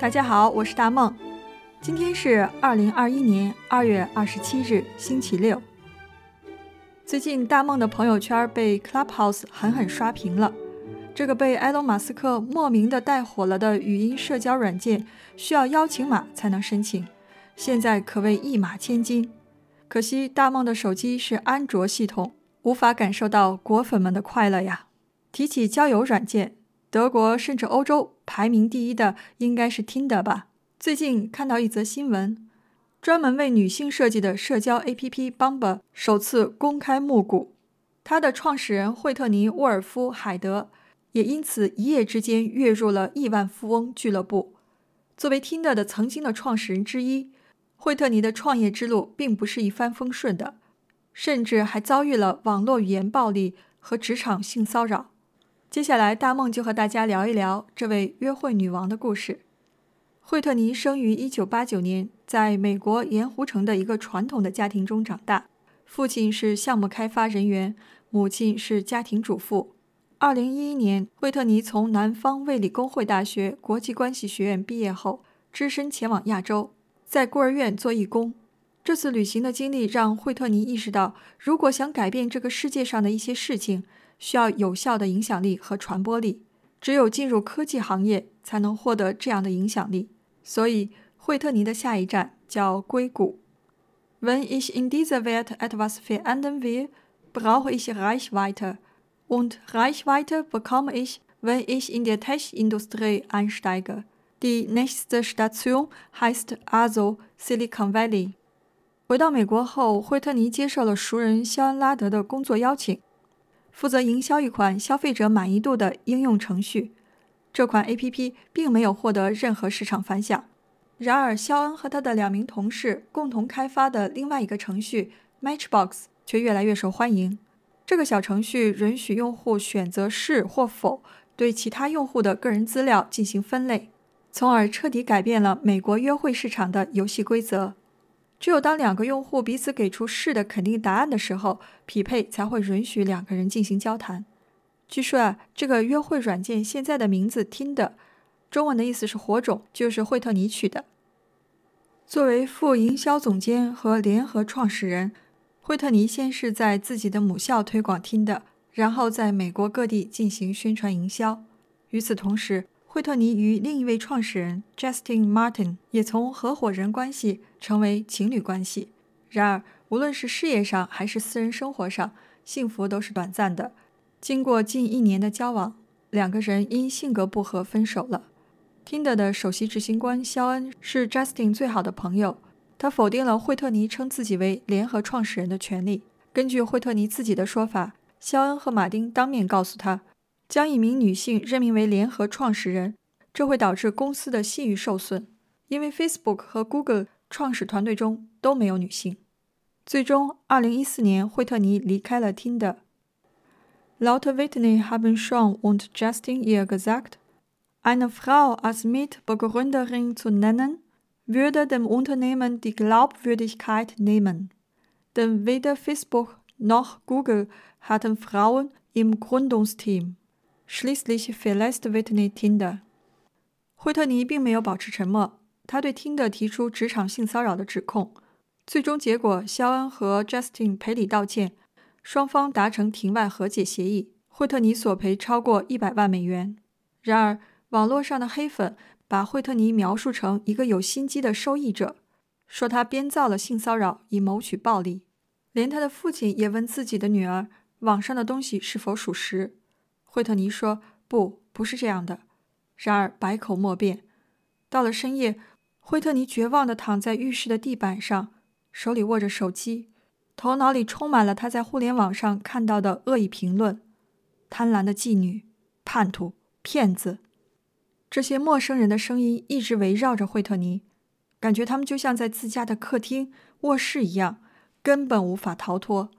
大家好，我是大梦。今天是二零二一年二月二十七日，星期六。最近大梦的朋友圈被 Clubhouse 狠狠刷屏了。这个被埃隆·马斯克莫名的带火了的语音社交软件，需要邀请码才能申请，现在可谓一马千金。可惜大梦的手机是安卓系统，无法感受到果粉们的快乐呀。提起交友软件，德国甚至欧洲排名第一的应该是 Tinder 吧？最近看到一则新闻，专门为女性设计的社交 APP Bumble 首次公开募股，它的创始人惠特尼·沃尔夫·海德也因此一夜之间跃入了亿万富翁俱乐部。作为 Tinder 的曾经的创始人之一，惠特尼的创业之路并不是一帆风顺的，甚至还遭遇了网络语言暴力和职场性骚扰。接下来，大梦就和大家聊一聊这位约会女王的故事。惠特尼生于1989年，在美国盐湖城的一个传统的家庭中长大，父亲是项目开发人员，母亲是家庭主妇。2011年，惠特尼从南方卫理公会大学国际关系学院毕业后，只身前往亚洲，在孤儿院做义工。这次旅行的经历让惠特尼意识到，如果想改变这个世界上的一些事情，需要有效的影响力和传播力，只有进入科技行业才能获得这样的影响力。所以，惠特尼的下一站叫硅谷。Wenn ich in dieser Welt etwas verändern will, brauche ich Reichweite. Und Reichweite bekomme ich, wenn ich in der Tech-Industrie einsteige. Die nächste Station heißt also Silicon Valley. 回到美国后，惠特尼接受了熟人肖恩·拉德的工作邀请。负责营销一款消费者满意度的应用程序，这款 A.P.P 并没有获得任何市场反响。然而，肖恩和他的两名同事共同开发的另外一个程序 Matchbox 却越来越受欢迎。这个小程序允许用户选择是或否对其他用户的个人资料进行分类，从而彻底改变了美国约会市场的游戏规则。只有当两个用户彼此给出是的肯定答案的时候，匹配才会允许两个人进行交谈。据说啊，这个约会软件现在的名字听的，中文的意思是火种，就是惠特尼取的。作为副营销总监和联合创始人，惠特尼先是在自己的母校推广听的，然后在美国各地进行宣传营销。与此同时，惠特尼与另一位创始人 Justin Martin 也从合伙人关系成为情侣关系。然而，无论是事业上还是私人生活上，幸福都是短暂的。经过近一年的交往，两个人因性格不合分手了。Tinder 的首席执行官肖恩是 Justin 最好的朋友，他否定了惠特尼称自己为联合创始人的权利。根据惠特尼自己的说法，肖恩和马丁当面告诉他。将一名女性任命为联合创始人，这会导致公司的信誉受损，因为 Facebook 和 Google 创始团队中都没有女性。最终，2014年，惠特尼离开了 Tinder。Laut Whitney haben Sean und Justin ihr gesagt, eine Frau als Mitbegründerin zu nennen, würde dem Unternehmen die Glaubwürdigkeit nehmen. Denn weder Facebook noch Google hatten Frauen im Gründungsteam. Schließlich verlässt Whitney Tinder。惠特尼并没有保持沉默，他对 Tinder 提出职场性骚扰的指控。最终结果，肖恩和 Justin 赔礼道歉，双方达成庭外和解协议，惠特尼索赔超过一百万美元。然而，网络上的黑粉把惠特尼描述成一个有心机的受益者，说他编造了性骚扰以谋取暴利。连他的父亲也问自己的女儿，网上的东西是否属实。惠特尼说：“不，不是这样的。”然而百口莫辩。到了深夜，惠特尼绝望地躺在浴室的地板上，手里握着手机，头脑里充满了他在互联网上看到的恶意评论：贪婪的妓女、叛徒、骗子。这些陌生人的声音一直围绕着惠特尼，感觉他们就像在自家的客厅、卧室一样，根本无法逃脱。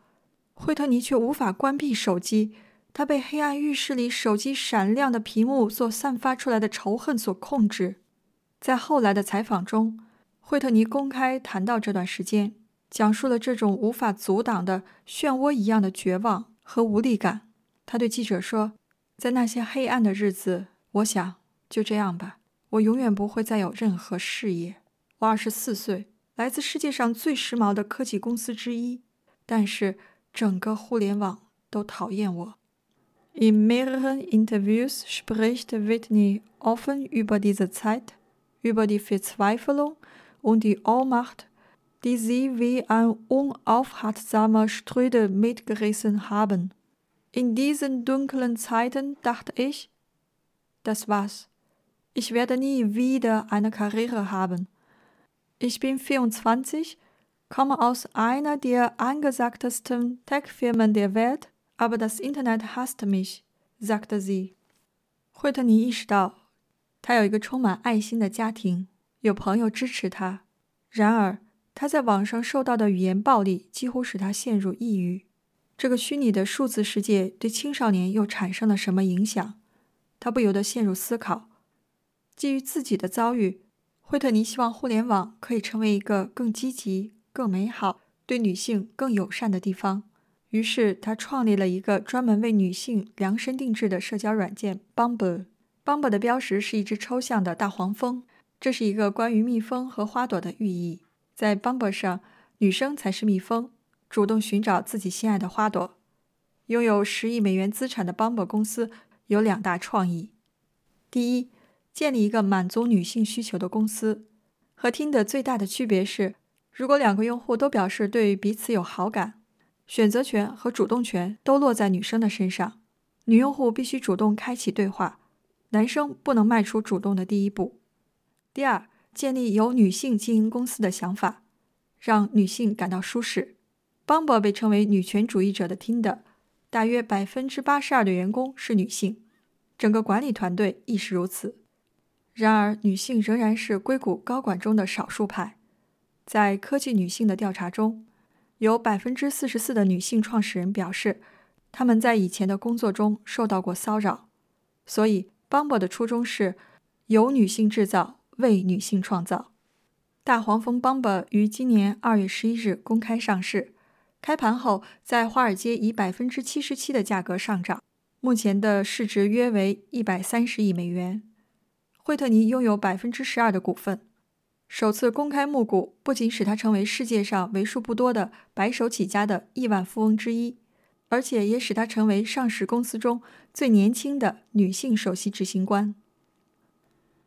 惠特尼却无法关闭手机。他被黑暗浴室里手机闪亮的屏幕所散发出来的仇恨所控制。在后来的采访中，惠特尼公开谈到这段时间，讲述了这种无法阻挡的漩涡一样的绝望和无力感。他对记者说：“在那些黑暗的日子，我想就这样吧，我永远不会再有任何事业。我二十四岁，来自世界上最时髦的科技公司之一，但是整个互联网都讨厌我。In mehreren Interviews spricht Whitney offen über diese Zeit, über die Verzweiflung und die Ohnmacht, die sie wie ein unaufhaltsamer Strudel mitgerissen haben. In diesen dunklen Zeiten dachte ich, das war's. Ich werde nie wieder eine Karriere haben. Ich bin 24, komme aus einer der angesagtesten Tech-Firmen der Welt, aber das Internet hasst mich, sagte sie. 惠特尼意识到，他有一个充满爱心的家庭，有朋友支持他。然而，他在网上受到的语言暴力几乎使他陷入抑郁。这个虚拟的数字世界对青少年又产生了什么影响？他不由得陷入思考。基于自己的遭遇，惠特尼希望互联网可以成为一个更积极、更美好、对女性更友善的地方。于是，他创立了一个专门为女性量身定制的社交软件 Bumble。Bumble 的标识是一只抽象的大黄蜂，这是一个关于蜜蜂和花朵的寓意。在 Bumble 上，女生才是蜜蜂。主动寻找自己心爱的花朵。拥有十亿美元资产的 Bumble 公司有两大创意：第一，建立一个满足女性需求的公司。和听的最大的区别是，如果两个用户都表示对彼此有好感，选择权和主动权都落在女生的身上。女用户必须主动开启对话，男生不能迈出主动的第一步。第二，建立由女性经营公司的想法，让女性感到舒适。Bumble 被称为女权主义者的 Tinder，大约百分之八十二的员工是女性，整个管理团队亦是如此。然而，女性仍然是硅谷高管中的少数派。在科技女性的调查中，有百分之四十四的女性创始人表示，他们在以前的工作中受到过骚扰。所以，Bumble 的初衷是由女性制造，为女性创造。大黄蜂 Bumble 于今年二月十一日公开上市。开盘后，在华尔街以百分之七十七的价格上涨，目前的市值约为一百三十亿美元。惠特尼拥有百分之十二的股份。首次公开募股，不仅使他成为世界上为数不多的白手起家的亿万富翁之一，而且也使他成为上市公司中最年轻的女性首席执行官。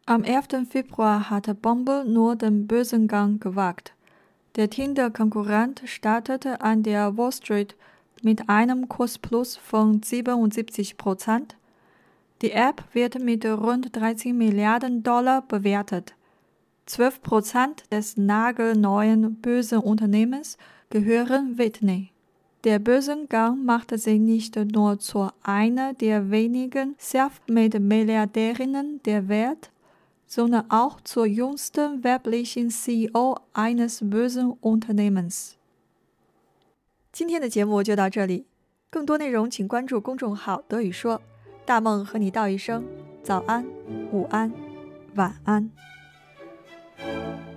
Am 11. Februar hatte Bombe nur den Börsengang gewagt. Der Tinder-Konkurrent startete an der Wall Street mit einem Kursplus von 77 Prozent. Die App wird mit rund 13 Milliarden Dollar bewertet. 12 Prozent des nagelneuen Börsenunternehmens gehören Whitney. Der Börsengang machte sie nicht nur zu einer der wenigen Self-Made-Milliardärinnen der Welt, sondern auch zur jüngsten weiblichen CEO eines bösen Unternehmens。今天的节目就到这里，更多内容请关注公众号“德语说”。大梦和你道一声早安、午安、晚安。 thank you